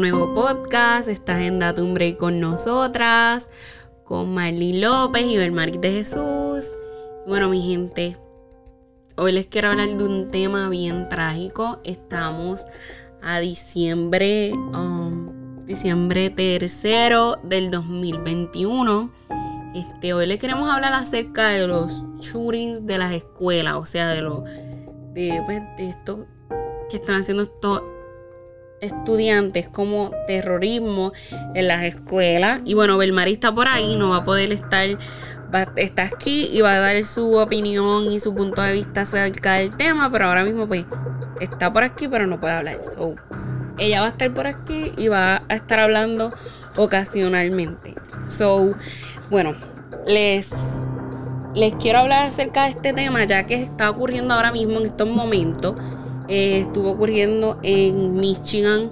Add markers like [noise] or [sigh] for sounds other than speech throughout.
nuevo podcast. Estás en Date un con nosotras, con Marlene López y Belmaris de Jesús. Bueno, mi gente, hoy les quiero hablar de un tema bien trágico. Estamos a diciembre, um, diciembre tercero del 2021. Este, hoy les queremos hablar acerca de los shootings de las escuelas, o sea, de los de, pues, de esto que están haciendo estos estudiantes como terrorismo en las escuelas. Y bueno, Belmari está por ahí, no va a poder estar, está aquí y va a dar su opinión y su punto de vista acerca del tema, pero ahora mismo pues está por aquí, pero no puede hablar. So, ella va a estar por aquí y va a estar hablando ocasionalmente. So, bueno, les, les quiero hablar acerca de este tema, ya que está ocurriendo ahora mismo en estos momentos. Eh, estuvo ocurriendo en Michigan.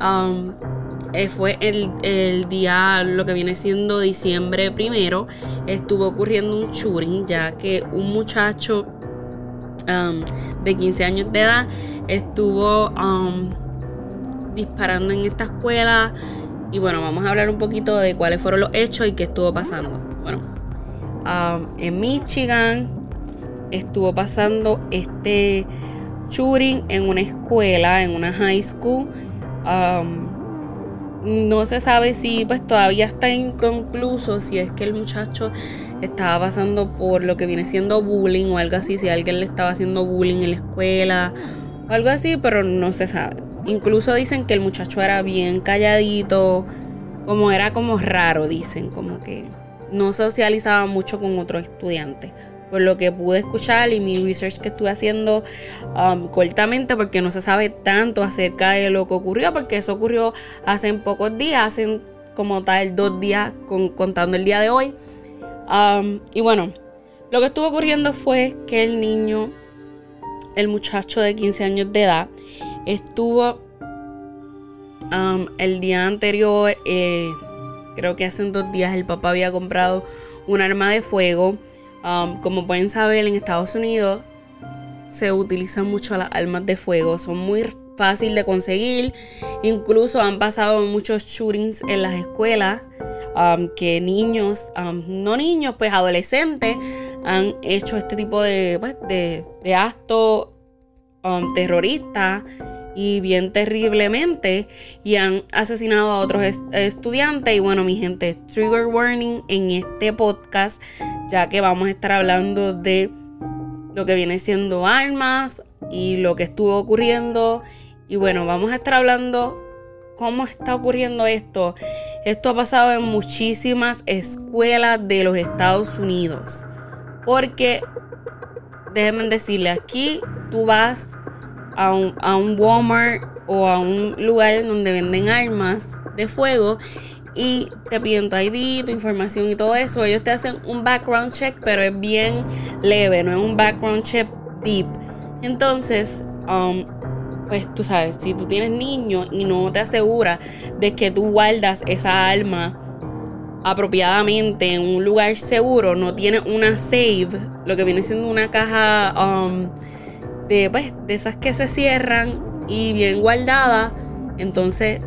Um, eh, fue el, día, lo que viene siendo diciembre primero, estuvo ocurriendo un shooting, ya que un muchacho um, de 15 años de edad estuvo um, disparando en esta escuela. Y bueno, vamos a hablar un poquito de cuáles fueron los hechos y qué estuvo pasando. Bueno, en Michigan estuvo pasando este shooting en una escuela, en una high school. No se sabe si pues todavía está inconcluso si es que el muchacho estaba pasando por lo que viene siendo bullying o algo así, si alguien le estaba haciendo bullying en la escuela o algo así, pero no se sabe. Incluso dicen que el muchacho era bien calladito, como era como raro, dicen, como que no socializaba mucho con otros estudiantes por lo que pude escuchar y mi research que estuve haciendo um, cortamente porque no se sabe tanto acerca de lo que ocurrió porque eso ocurrió hace pocos días, hace como tal dos días contando el día de hoy. Um, y bueno, lo que estuvo ocurriendo fue que el niño, el muchacho de 15 años de edad, estuvo um, el día anterior, eh, creo que hace dos días el papá había comprado un arma de fuego Um, como pueden saber, en Estados Unidos se utilizan mucho las armas de fuego, son muy fáciles de conseguir. Incluso han pasado muchos shootings en las escuelas um, que niños, um, no niños, pues adolescentes, han hecho este tipo de, pues, de, de actos terroristas y bien terriblemente y han asesinado a otros estudiantes. Y bueno mi gente trigger warning en este podcast ya que vamos a estar hablando de lo que viene siendo armas y lo que estuvo ocurriendo. Y bueno vamos a estar hablando cómo está ocurriendo esto. Esto ha pasado en muchísimas escuelas de los Estados Unidos porque déjenme decirle aquí tú vas a un, Walmart o a un lugar donde venden armas de fuego y te piden tu ID, tu información y todo eso. Ellos te hacen un background check, pero es bien leve, no es un background check deep. Entonces, um, pues tú sabes, si tú tienes niños y no te aseguras de que tú guardas esa arma apropiadamente en un lugar seguro, no tienes una save, lo que viene siendo una caja um, de, pues, de esas que se cierran y bien guardadas. Entonces,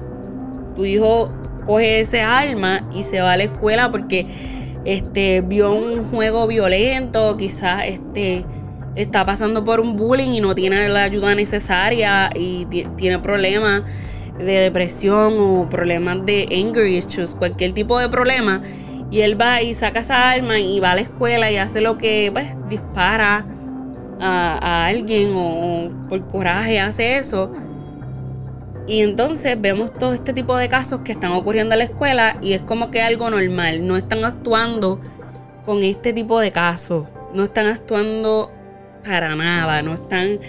tu hijo coge ese arma y se va a la escuela porque este, vio un juego violento, quizás este, está pasando por un bullying y no tiene la ayuda necesaria y tiene problemas de depresión o problemas de anger issues, cualquier tipo de problema. Y él va y saca esa arma y va a la escuela y hace lo que pues dispara a, alguien o, por coraje hace eso. Y entonces vemos todo este tipo de casos que están ocurriendo en la escuela y es como que algo normal. No están actuando con este tipo de casos. No están actuando para nada. No están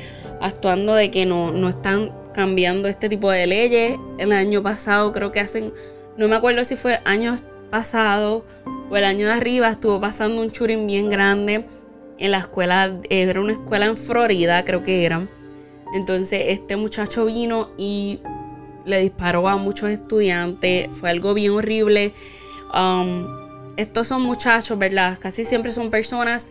actuando de que no, no están cambiando este tipo de leyes. El año pasado creo que hacen, no me acuerdo si fue años pasado o el año de arriba, estuvo pasando un shooting bien grande en la escuela, era una escuela en Florida, creo que era. Entonces este muchacho vino y le disparó a muchos estudiantes, fue algo bien horrible. Um, estos son muchachos, ¿verdad? Casi siempre son personas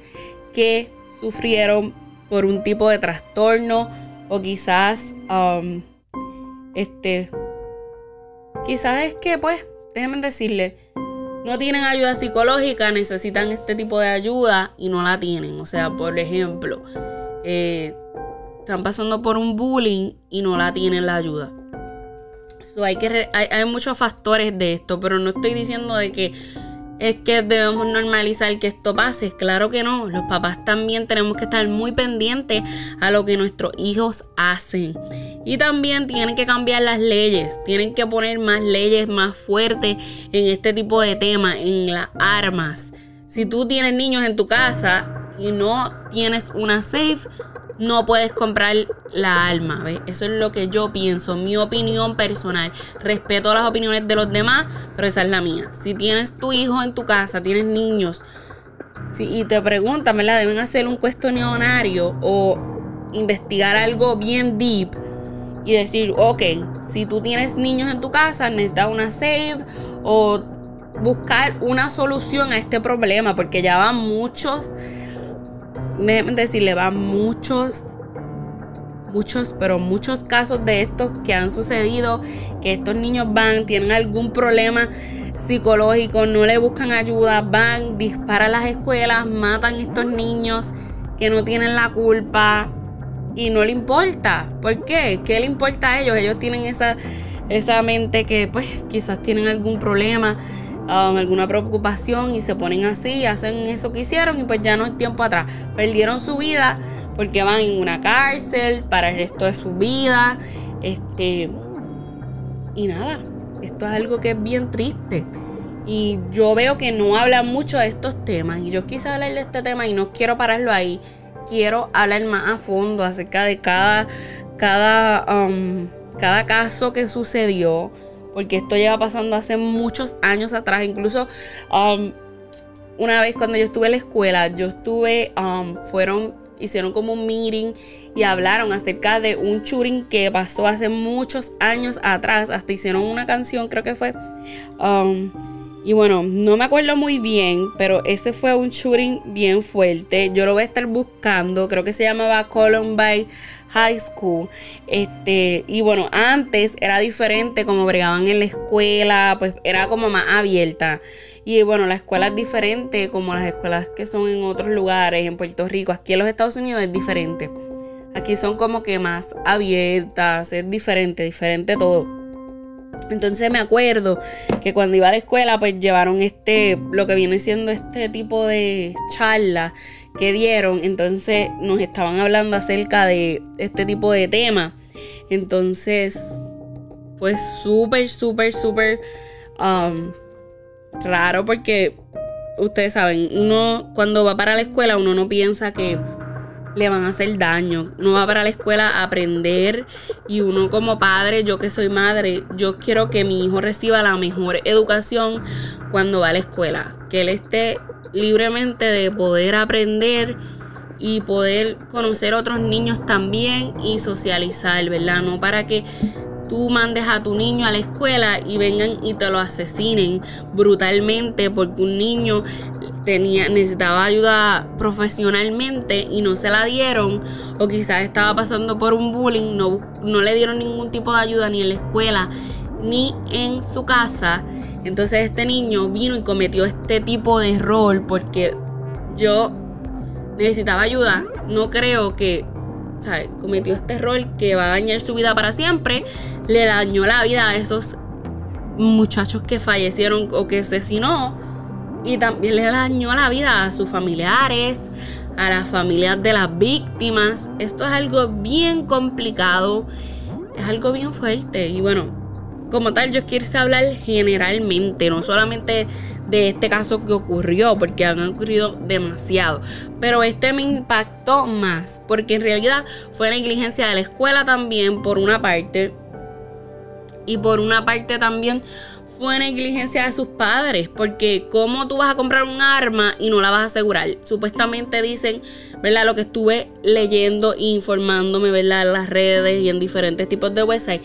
que sufrieron por un tipo de trastorno o quizás um, este quizás es que, pues, déjenme decirle, no tienen ayuda psicológica, necesitan este tipo de ayuda y no la tienen. O sea, por ejemplo, eh, están pasando por un bullying y no la tienen la ayuda. hay, que hay muchos factores de esto, pero no estoy diciendo de que es que debemos normalizar que esto pase. Claro que no. Los papás también tenemos que estar muy pendientes a lo que nuestros hijos hacen. Y también tienen que cambiar las leyes. Tienen que poner más leyes más fuertes en este tipo de temas, en las armas. Si tú tienes niños en tu casa y no tienes una safe, no puedes comprar la alma. ¿ves? Eso es lo que yo pienso, mi opinión personal. Respeto las opiniones de los demás, pero esa es la mía. Si tienes tu hijo en tu casa, tienes niños, y te preguntan, ¿verdad? Deben hacer un cuestionario o investigar algo bien deep y decir, ok, si tú tienes niños en tu casa, necesitas una save o buscar una solución a este problema, porque ya van muchos déjenme decirle, van muchos, muchos, pero muchos casos de estos que han sucedido, que estos niños van, tienen algún problema psicológico, no le buscan ayuda, van, disparan las escuelas, matan a estos niños que no tienen la culpa y no le importa. ¿Por qué? ¿Qué le importa a ellos? Ellos tienen esa, esa mente que pues quizás tienen algún problema Um, alguna preocupación y se ponen así, hacen eso que hicieron y pues ya no es tiempo atrás. Perdieron su vida porque van en una cárcel para el resto de su vida. Este. Y nada, esto es algo que es bien triste. Y yo veo que no hablan mucho de estos temas. Y yo quise hablar de este tema y no quiero pararlo ahí. Quiero hablar más a fondo acerca de cada, cada, um, cada caso que sucedió porque esto lleva pasando hace muchos años atrás. Incluso um, una vez cuando yo estuve en la escuela, yo estuve, um, fueron, hicieron como un meeting y hablaron acerca de un shooting que pasó hace muchos años atrás. Hasta hicieron una canción, creo que fue. Um, y bueno, no me acuerdo muy bien, pero ese fue un shooting bien fuerte. Yo lo voy a estar buscando. Creo que se llamaba Columbine High School. Este, y bueno, antes era diferente como bregaban en la escuela, pues era como más abierta. Y bueno, la escuela es diferente como las escuelas que son en otros lugares, en Puerto Rico. Aquí en los Estados Unidos es diferente. Aquí son como que más abiertas, es diferente, diferente todo. Entonces me acuerdo que cuando iba a la escuela, pues llevaron este, lo que viene siendo este tipo de charla que dieron. Entonces nos estaban hablando acerca de este tipo de tema. Entonces, fue súper, súper, súper um, raro porque ustedes saben, uno cuando va para la escuela, uno no piensa que le van a hacer daño. No va para la escuela a aprender y uno como padre, yo que soy madre, yo quiero que mi hijo reciba la mejor educación cuando va a la escuela. Que él esté libremente de poder aprender y poder conocer otros niños también y socializar, ¿verdad? No para que tú mandes a tu niño a la escuela y vengan y te lo asesinen brutalmente porque un niño tenía, necesitaba ayuda profesionalmente y no se la dieron, o quizás estaba pasando por un bullying, no, no le dieron ningún tipo de ayuda ni en la escuela ni en su casa. Entonces este niño vino y cometió este tipo de error porque yo necesitaba ayuda. No creo que. Cometió este error que va a dañar su vida para siempre. Le dañó la vida a esos muchachos que fallecieron o que asesinó y también le dañó la vida a sus familiares, a las familias de las víctimas. Esto es algo bien complicado, es algo bien fuerte. Y bueno, como tal, yo quiero hablar generalmente, no solamente de este caso que ocurrió, porque han ocurrido demasiado. Pero este me impactó más, porque en realidad fue negligencia de la escuela también, por una parte. Y por una parte también fue negligencia de sus padres, porque ¿cómo tú vas a comprar un arma y no la vas a asegurar? Supuestamente dicen, ¿verdad? Lo que estuve leyendo e informándome, ¿verdad? En las redes y en diferentes tipos de websites.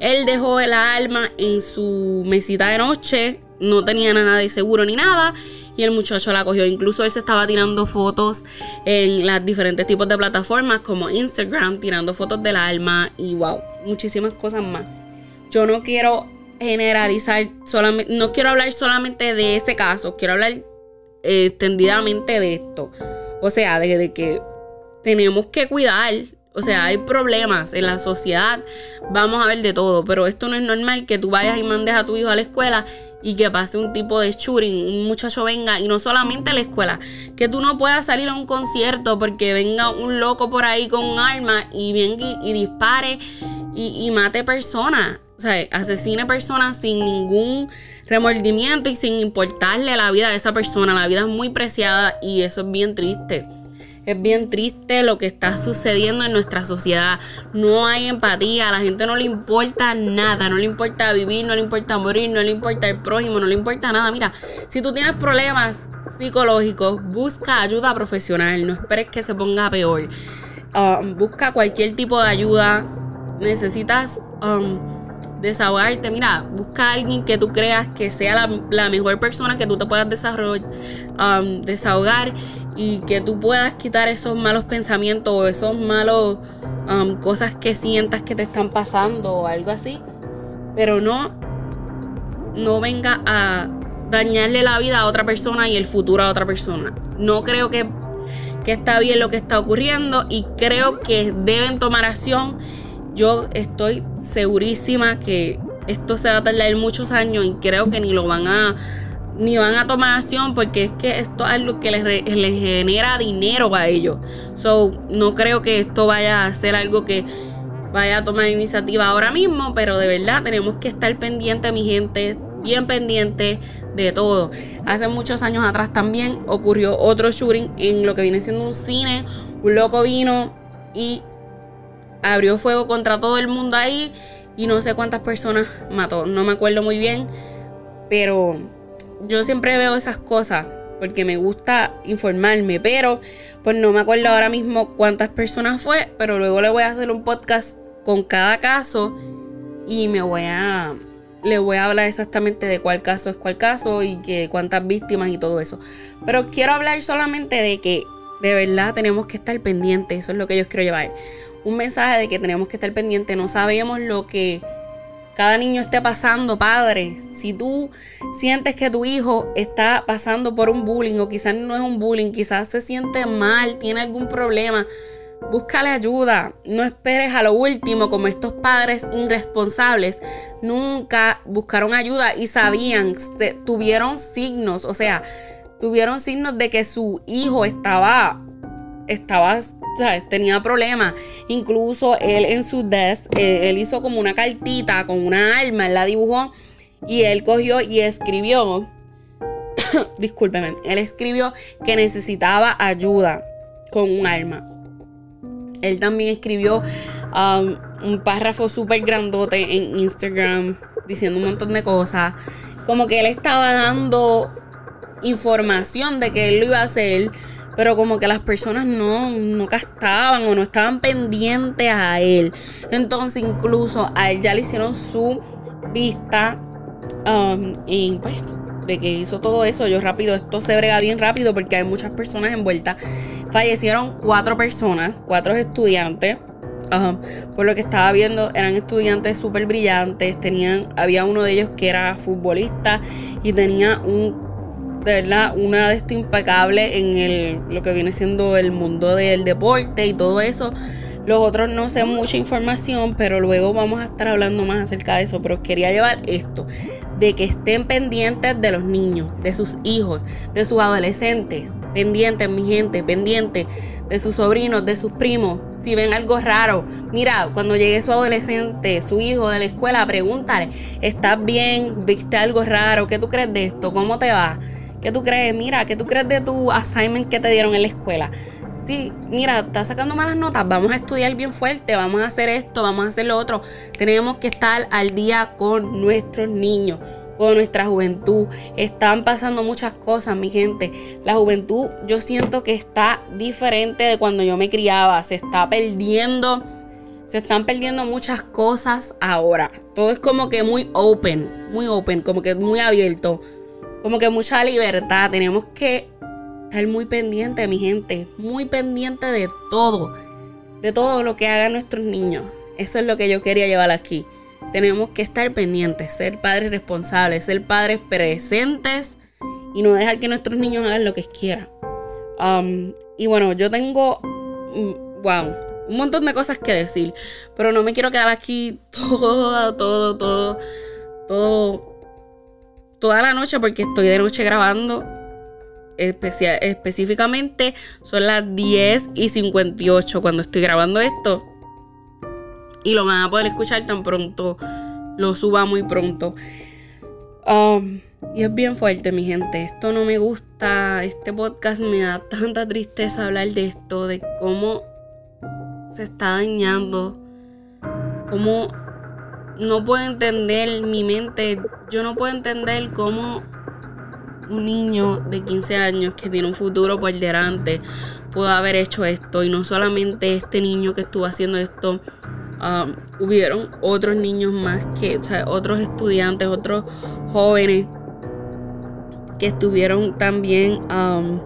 Él dejó el arma en su mesita de noche, no tenía nada de seguro ni nada. Y el muchacho la cogió. Incluso él se estaba tirando fotos en las diferentes tipos de plataformas como Instagram, tirando fotos del arma y wow, muchísimas cosas más. Yo no quiero generalizar, solamente, no quiero hablar solamente de ese caso, quiero hablar eh, extendidamente de esto. O sea, de, que tenemos que cuidar o sea, hay problemas en la sociedad, vamos a ver de todo, pero esto no es normal que tú vayas y mandes a tu hijo a la escuela y que pase un tipo de shooting, un muchacho venga y no solamente a la escuela, que tú no puedas salir a un concierto porque venga un loco por ahí con un arma y venga y, dispare y, y mate personas o sea, asesine personas sin ningún remordimiento y sin importarle la vida de esa persona. La vida es muy preciada y eso es bien triste. Es bien triste lo que está sucediendo en nuestra sociedad. No hay empatía, a la gente no le importa nada, no le importa vivir, no le importa morir, no le importa el prójimo, no le importa nada. Mira, si tú tienes problemas psicológicos, busca ayuda profesional, no esperes que se ponga peor. Um, busca cualquier tipo de ayuda. Necesitas um, desahogarte. Mira, busca a alguien que tú creas que sea la, mejor persona que tú te puedas desarrollar, um, desahogar y que tú puedas quitar esos malos pensamientos o esos malos um, cosas que sientas que te están pasando o algo así. Pero no, no venga a dañarle la vida a otra persona y el futuro a otra persona. No creo que, que está bien lo que está ocurriendo y creo que deben tomar acción yo estoy segurísima que esto se va a tardar muchos años y creo que ni lo van a ni van a tomar acción porque es que esto es algo que les, les genera dinero a ellos. So, no creo que esto vaya a ser algo que vaya a tomar iniciativa ahora mismo, pero de verdad tenemos que estar pendientes, mi gente, bien pendiente de todo. Hace muchos años atrás también ocurrió otro shooting en lo que viene siendo un cine. Un loco vino y abrió fuego contra todo el mundo ahí y no sé cuántas personas mató, no me acuerdo muy bien, pero yo siempre veo esas cosas porque me gusta informarme, pero pues no me acuerdo ahora mismo cuántas personas fue, pero luego le voy a hacer un podcast con cada caso y me voy a le voy a hablar exactamente de cuál caso es cuál caso y que cuántas víctimas y todo eso. Pero quiero hablar solamente de que de verdad tenemos que estar pendientes, eso es lo que yo quiero llevar un mensaje de que tenemos que estar pendientes. No sabemos lo que cada niño esté pasando, padre. Si tú sientes que tu hijo está pasando por un bullying o quizás no es un bullying, quizás se siente mal, tiene algún problema, búscale ayuda. No esperes a lo último como estos padres irresponsables nunca buscaron ayuda y sabían, tuvieron signos, o sea, tuvieron signos de que su hijo estaba estaba tenía problemas. Incluso él en su desk, eh, él hizo como una cartita con una arma, él la dibujó y él cogió y escribió, [coughs] discúlpeme, él escribió que necesitaba ayuda con un arma. Él también escribió um, un párrafo súper grandote en Instagram diciendo un montón de cosas. Como que él estaba dando información de que él lo iba a hacer pero como que las personas no, no castaban o no estaban pendientes a él. Entonces incluso a él ya le hicieron su vista um, y pues de que hizo todo eso, yo rápido, esto se brega bien rápido porque hay muchas personas envueltas. Fallecieron cuatro personas, cuatro estudiantes. Um, por lo que estaba viendo, eran estudiantes súper brillantes. Tenían, había uno de ellos que era futbolista y tenía un de verdad, una de esto impecable en el, lo que viene siendo el mundo del deporte y todo eso. Los otros no sé mucha información, pero luego vamos a estar hablando más acerca de eso. Pero quería llevar esto, de que estén pendientes de los niños, de sus hijos, de sus adolescentes, pendientes, mi gente, pendientes de sus sobrinos, de sus primos. Si ven algo raro, mira, cuando llegue su adolescente, su hijo de la escuela, pregúntale, ¿estás bien? ¿Viste algo raro? ¿Qué tú crees de esto? ¿Cómo te va? ¿Qué tú crees? Mira, ¿qué tú crees de tu assignment que te dieron en la escuela? Sí, mira, estás sacando malas notas, vamos a estudiar bien fuerte, vamos a hacer esto, vamos a hacer lo otro. Tenemos que estar al día con nuestros niños, con nuestra juventud. Están pasando muchas cosas, mi gente. La juventud yo siento que está diferente de cuando yo me criaba. Se está perdiendo, se están perdiendo muchas cosas ahora. Todo es como que muy open, muy open, como que muy abierto como que mucha libertad. Tenemos que estar muy pendiente, mi gente, muy pendiente de todo, de todo lo que hagan nuestros niños. Eso es lo que yo quería llevar aquí. tenemos que estar pendientes, ser padres responsables, ser padres presentes y no dejar que nuestros niños hagan lo que quieran. Um, y bueno, yo tengo, mm, wow, un montón de cosas que decir, pero no me quiero quedar aquí [laughs] todo, todo, todo, todo, toda la noche porque estoy de noche grabando. específicamente son las 10 y 58 cuando estoy grabando esto. Y lo van a poder escuchar tan pronto lo suba muy pronto. Um, y es bien fuerte, mi gente. Esto no me gusta. Este podcast me da tanta tristeza hablar de esto, de cómo se está dañando. Cómo no puedo entender mi mente. Yo no puedo entender cómo un niño de 15 años que tiene un futuro por delante pudo haber hecho esto. Y no solamente este niño que estuvo haciendo esto. Um, hubieron otros niños más que, o sea, otros estudiantes, otros jóvenes que estuvieron también, um,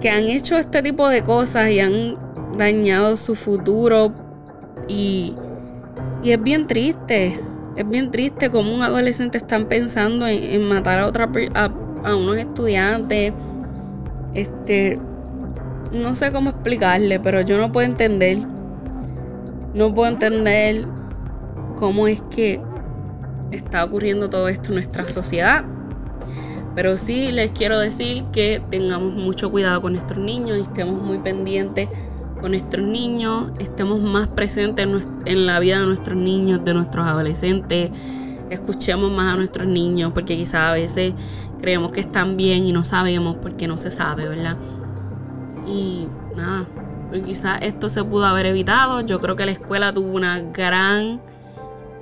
que han hecho este tipo de cosas y han dañado su futuro y, y es bien triste, es bien triste como un adolescente están pensando en, matar a otra a, a unos estudiantes. Este, no sé cómo explicarle, pero yo no puedo entender, no puedo entender cómo es que está ocurriendo todo esto en nuestra sociedad. Pero sí les quiero decir que tengamos mucho cuidado con nuestros niños y estemos muy pendientes con nuestros niños, estemos más presentes en, la vida de nuestros niños, de nuestros adolescentes, escuchemos más a nuestros niños porque quizás a veces creemos que están bien y no sabemos porque no se sabe, ¿verdad? Y nada, pues quizás esto se pudo haber evitado. Yo creo que la escuela tuvo una gran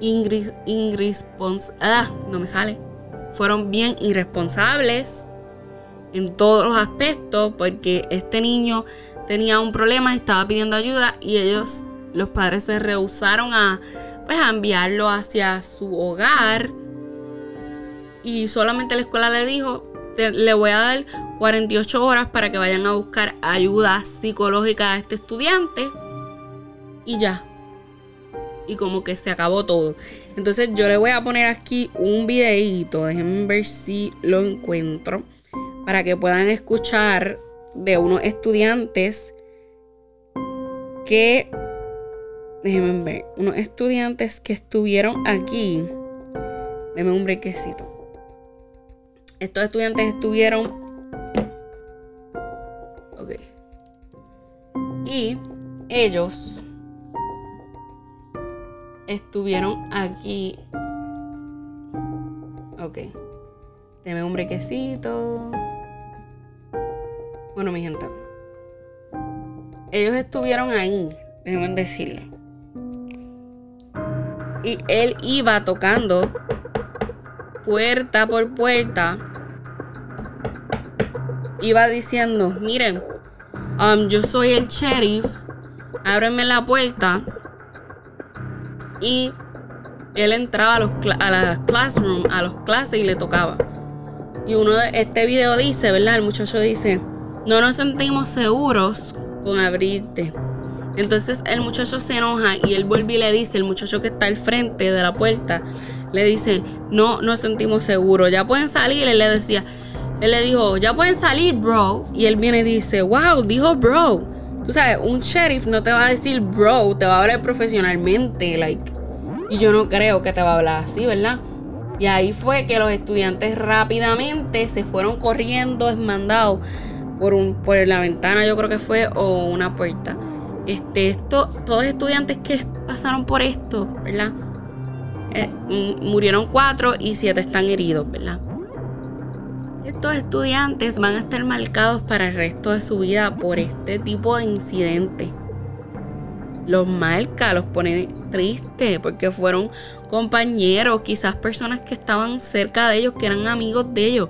irresponsabilidad. Ah, no me sale fueron bien irresponsables en todos los aspectos porque este niño tenía un problema, estaba pidiendo ayuda y ellos, los padres se rehusaron a, pues, enviarlo hacia su hogar y solamente la escuela le dijo, le voy a dar 48 horas para que vayan a buscar ayuda psicológica a este estudiante y ya. Y como que se acabó todo. Entonces yo le voy a poner aquí un videito, déjenme ver si lo encuentro, para que puedan escuchar de unos estudiantes que, déjenme ver, unos estudiantes que estuvieron aquí. Déjenme un brequecito. Estos estudiantes estuvieron... Ok. Y ellos estuvieron aquí. Ok. Deme un brequecito. Bueno, mi gente. Ellos estuvieron ahí, déjenme decirle. Y él iba tocando puerta por puerta. Iba diciendo, miren, um, yo soy el sheriff. Ábrenme la puerta y él entraba a, los, a las classroom, a los clases y le tocaba. Y uno de este video dice, ¿verdad? El muchacho dice, no nos sentimos seguros con abrirte. Entonces el muchacho se enoja y él vuelve y le dice, el muchacho que está al frente de la puerta, le dice, no nos sentimos seguros, ya pueden salir. Él le decía, él le dijo, ya pueden salir, bro. Y él viene y dice, wow, dijo bro. Tú sabes, un sheriff no te va a decir bro, te va a hablar profesionalmente, like. Y yo no creo que te va a hablar así, ¿verdad? Y ahí fue que los estudiantes rápidamente se fueron corriendo, desmandados por, un, por la ventana, yo creo que fue, o una puerta. Este, esto, todos estudiantes que pasaron por esto, ¿verdad? Eh, murieron cuatro y siete están heridos, ¿verdad? Estos estudiantes van a estar marcados para el resto de su vida por este tipo de incidentes. Los marca, los pone tristes porque fueron compañeros, quizás personas que estaban cerca de ellos, que eran amigos de ellos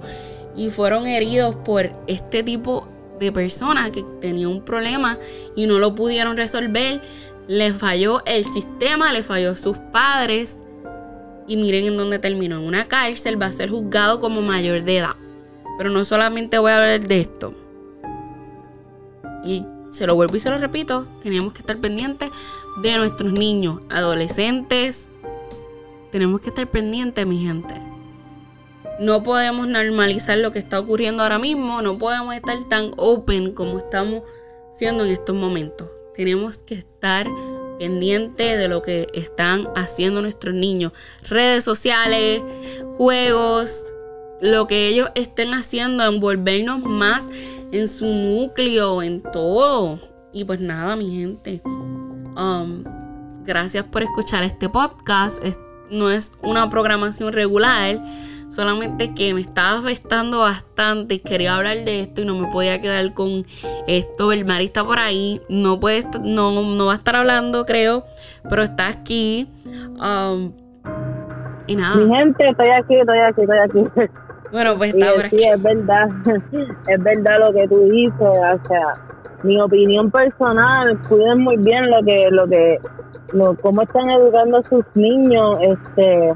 y fueron heridos por este tipo de personas que tenía un problema y no lo pudieron resolver. Les falló el sistema, le falló sus padres. Y miren en dónde terminó. En una cárcel va a ser juzgado como mayor de edad. Pero no solamente voy a hablar de esto. Y se lo vuelvo y se lo repito, tenemos que estar pendientes de nuestros niños, adolescentes, tenemos que estar pendientes, mi gente. No podemos normalizar lo que está ocurriendo ahora mismo, no podemos estar tan open como estamos siendo en estos momentos. Tenemos que estar pendientes de lo que están haciendo nuestros niños. Redes sociales, juegos, lo que ellos estén haciendo, envolvernos más en su núcleo, en todo. Y pues nada, mi gente. Um, gracias por escuchar este podcast. no es una programación regular Solamente que me estaba afectando bastante y quería hablar de esto y no me podía quedar con esto. El Mari está por ahí, no puede no, no va a estar hablando, creo, pero está aquí. Um, y nada. Mi gente, estoy aquí, estoy aquí, estoy aquí. Bueno, pues está por aquí. Sí, es verdad, [laughs] es verdad lo que tú dices, o sea, mi opinión personal, cuiden muy bien lo que, lo que, lo, cómo están educando a sus niños, este,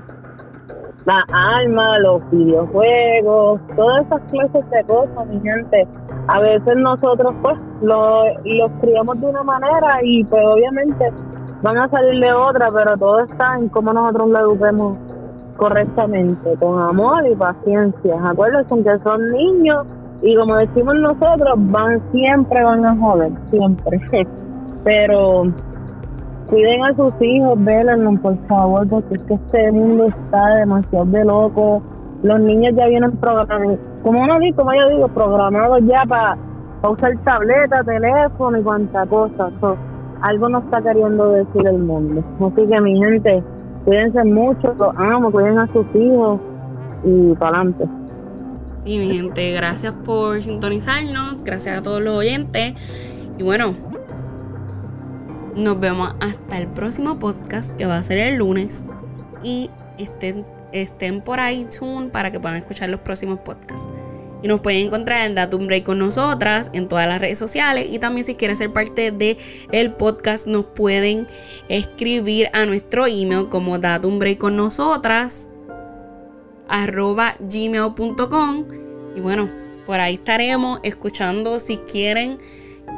las armas, los videojuegos, todas esas clases de cosas, mi gente. A veces nosotros pues los, los criamos de una manera y pues obviamente van a salir de otra, pero todo está en cómo nosotros lo eduquemos correctamente, con amor y paciencia. Acuérdense que son niños y como decimos nosotros, van siempre van a joder, siempre. [laughs] pero cuiden a sus hijos, vélenlo, por favor, porque es que este mundo está demasiado de loco. Los niños ya vienen programados, como uno dice, como yo digo, programados ya para usar tableta, teléfono y cuanta cosa. algo nos está queriendo decir el mundo. Así que mi gente, cuídense mucho, los amo, cuiden a sus hijos y para adelante. Sí, mi gente, gracias por sintonizarnos, gracias a todos los oyentes. Y bueno, nos vemos hasta el próximo podcast que va a ser el lunes. Y estén, estén por iTunes para que puedan escuchar los próximos podcasts. Y nos pueden encontrar en Datum Break con nosotras en todas las redes sociales. Y también si quieren ser parte del el podcast, nos pueden escribir a nuestro email como Datum Break con nosotras arroba gmail.com. Y bueno, por ahí estaremos escuchando si quieren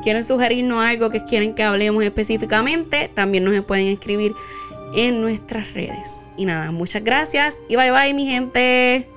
quieren sugerirnos algo que quieren que hablemos específicamente, también nos pueden escribir en nuestras redes. Y nada, muchas gracias y bye bye mi gente.